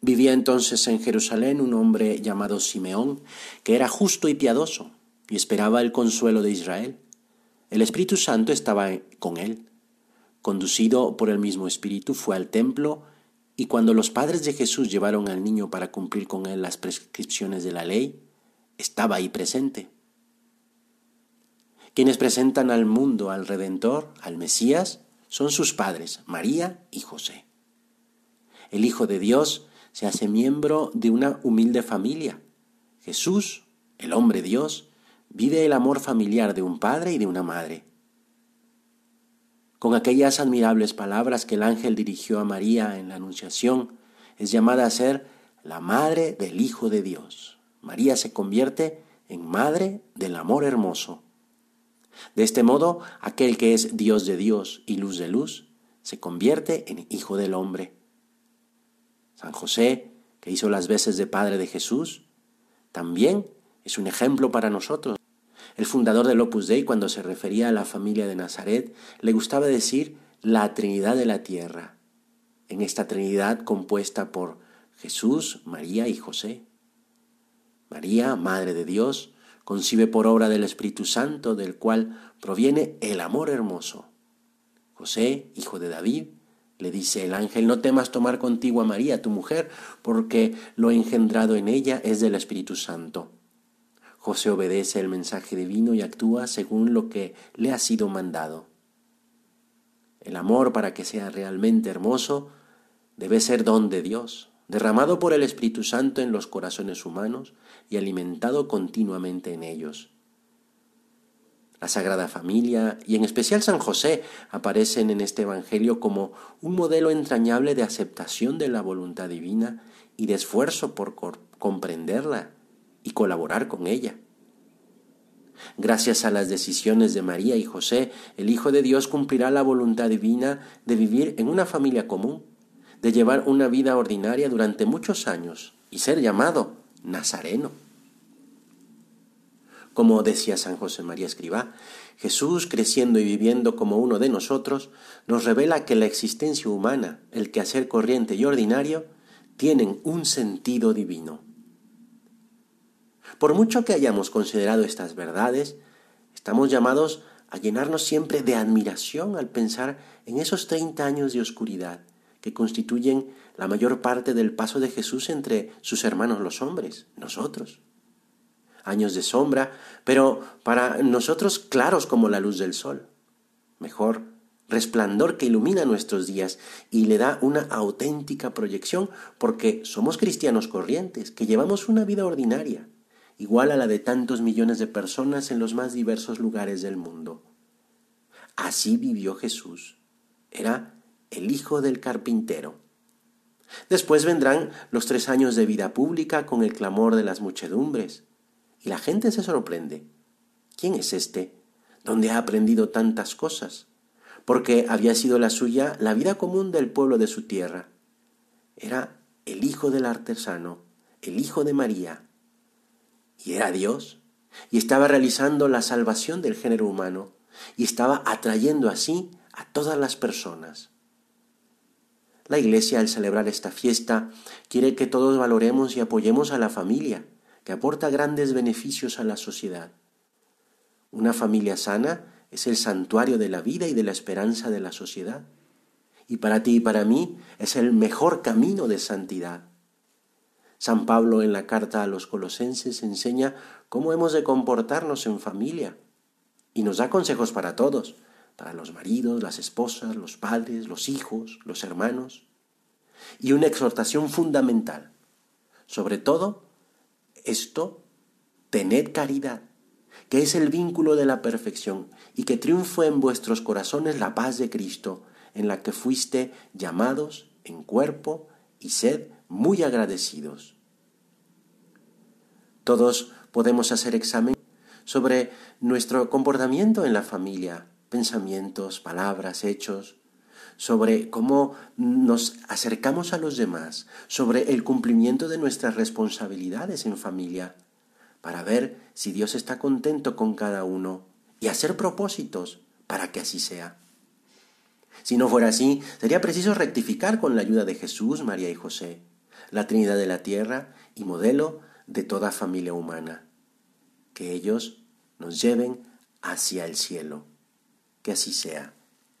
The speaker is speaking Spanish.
Vivía entonces en Jerusalén un hombre llamado Simeón, que era justo y piadoso, y esperaba el consuelo de Israel. El Espíritu Santo estaba con él. Conducido por el mismo Espíritu, fue al templo, y cuando los padres de Jesús llevaron al niño para cumplir con él las prescripciones de la ley, estaba ahí presente. Quienes presentan al mundo al Redentor, al Mesías, son sus padres, María y José. El Hijo de Dios se hace miembro de una humilde familia. Jesús, el hombre Dios, vive el amor familiar de un padre y de una madre. Con aquellas admirables palabras que el ángel dirigió a María en la Anunciación, es llamada a ser la madre del Hijo de Dios. María se convierte en madre del amor hermoso. De este modo, aquel que es Dios de Dios y luz de luz, se convierte en Hijo del Hombre. San José, que hizo las veces de Padre de Jesús, también es un ejemplo para nosotros. El fundador del Opus Dei, cuando se refería a la familia de Nazaret, le gustaba decir la Trinidad de la Tierra, en esta Trinidad compuesta por Jesús, María y José. María, Madre de Dios, concibe por obra del Espíritu Santo, del cual proviene el amor hermoso. José, hijo de David, le dice el ángel, no temas tomar contigo a María, tu mujer, porque lo engendrado en ella es del Espíritu Santo. José obedece el mensaje divino y actúa según lo que le ha sido mandado. El amor, para que sea realmente hermoso, debe ser don de Dios, derramado por el Espíritu Santo en los corazones humanos y alimentado continuamente en ellos. La Sagrada Familia y en especial San José aparecen en este Evangelio como un modelo entrañable de aceptación de la voluntad divina y de esfuerzo por comprenderla y colaborar con ella. Gracias a las decisiones de María y José, el Hijo de Dios cumplirá la voluntad divina de vivir en una familia común, de llevar una vida ordinaria durante muchos años y ser llamado Nazareno. Como decía San José María Escribá, Jesús, creciendo y viviendo como uno de nosotros, nos revela que la existencia humana, el quehacer corriente y ordinario, tienen un sentido divino. Por mucho que hayamos considerado estas verdades, estamos llamados a llenarnos siempre de admiración al pensar en esos 30 años de oscuridad que constituyen la mayor parte del paso de Jesús entre sus hermanos los hombres, nosotros años de sombra, pero para nosotros claros como la luz del sol. Mejor, resplandor que ilumina nuestros días y le da una auténtica proyección porque somos cristianos corrientes, que llevamos una vida ordinaria, igual a la de tantos millones de personas en los más diversos lugares del mundo. Así vivió Jesús. Era el hijo del carpintero. Después vendrán los tres años de vida pública con el clamor de las muchedumbres, y la gente se sorprende. ¿Quién es este? ¿Dónde ha aprendido tantas cosas? Porque había sido la suya la vida común del pueblo de su tierra. Era el hijo del artesano, el hijo de María. Y era Dios. Y estaba realizando la salvación del género humano. Y estaba atrayendo así a todas las personas. La Iglesia, al celebrar esta fiesta, quiere que todos valoremos y apoyemos a la familia, que aporta grandes beneficios a la sociedad. Una familia sana es el santuario de la vida y de la esperanza de la sociedad. Y para ti y para mí es el mejor camino de santidad. San Pablo en la carta a los colosenses enseña cómo hemos de comportarnos en familia y nos da consejos para todos, para los maridos, las esposas, los padres, los hijos, los hermanos, y una exhortación fundamental, sobre todo esto, tened caridad, que es el vínculo de la perfección, y que triunfe en vuestros corazones la paz de Cristo, en la que fuiste llamados en cuerpo y sed muy agradecidos. Todos podemos hacer examen sobre nuestro comportamiento en la familia, pensamientos, palabras, hechos, sobre cómo nos acercamos a los demás, sobre el cumplimiento de nuestras responsabilidades en familia, para ver si Dios está contento con cada uno y hacer propósitos para que así sea. Si no fuera así, sería preciso rectificar con la ayuda de Jesús, María y José. la Trinidad de la Tierra y modelo de toda familia humana. Que ellos nos lleven hacia el cielo. Que así sea.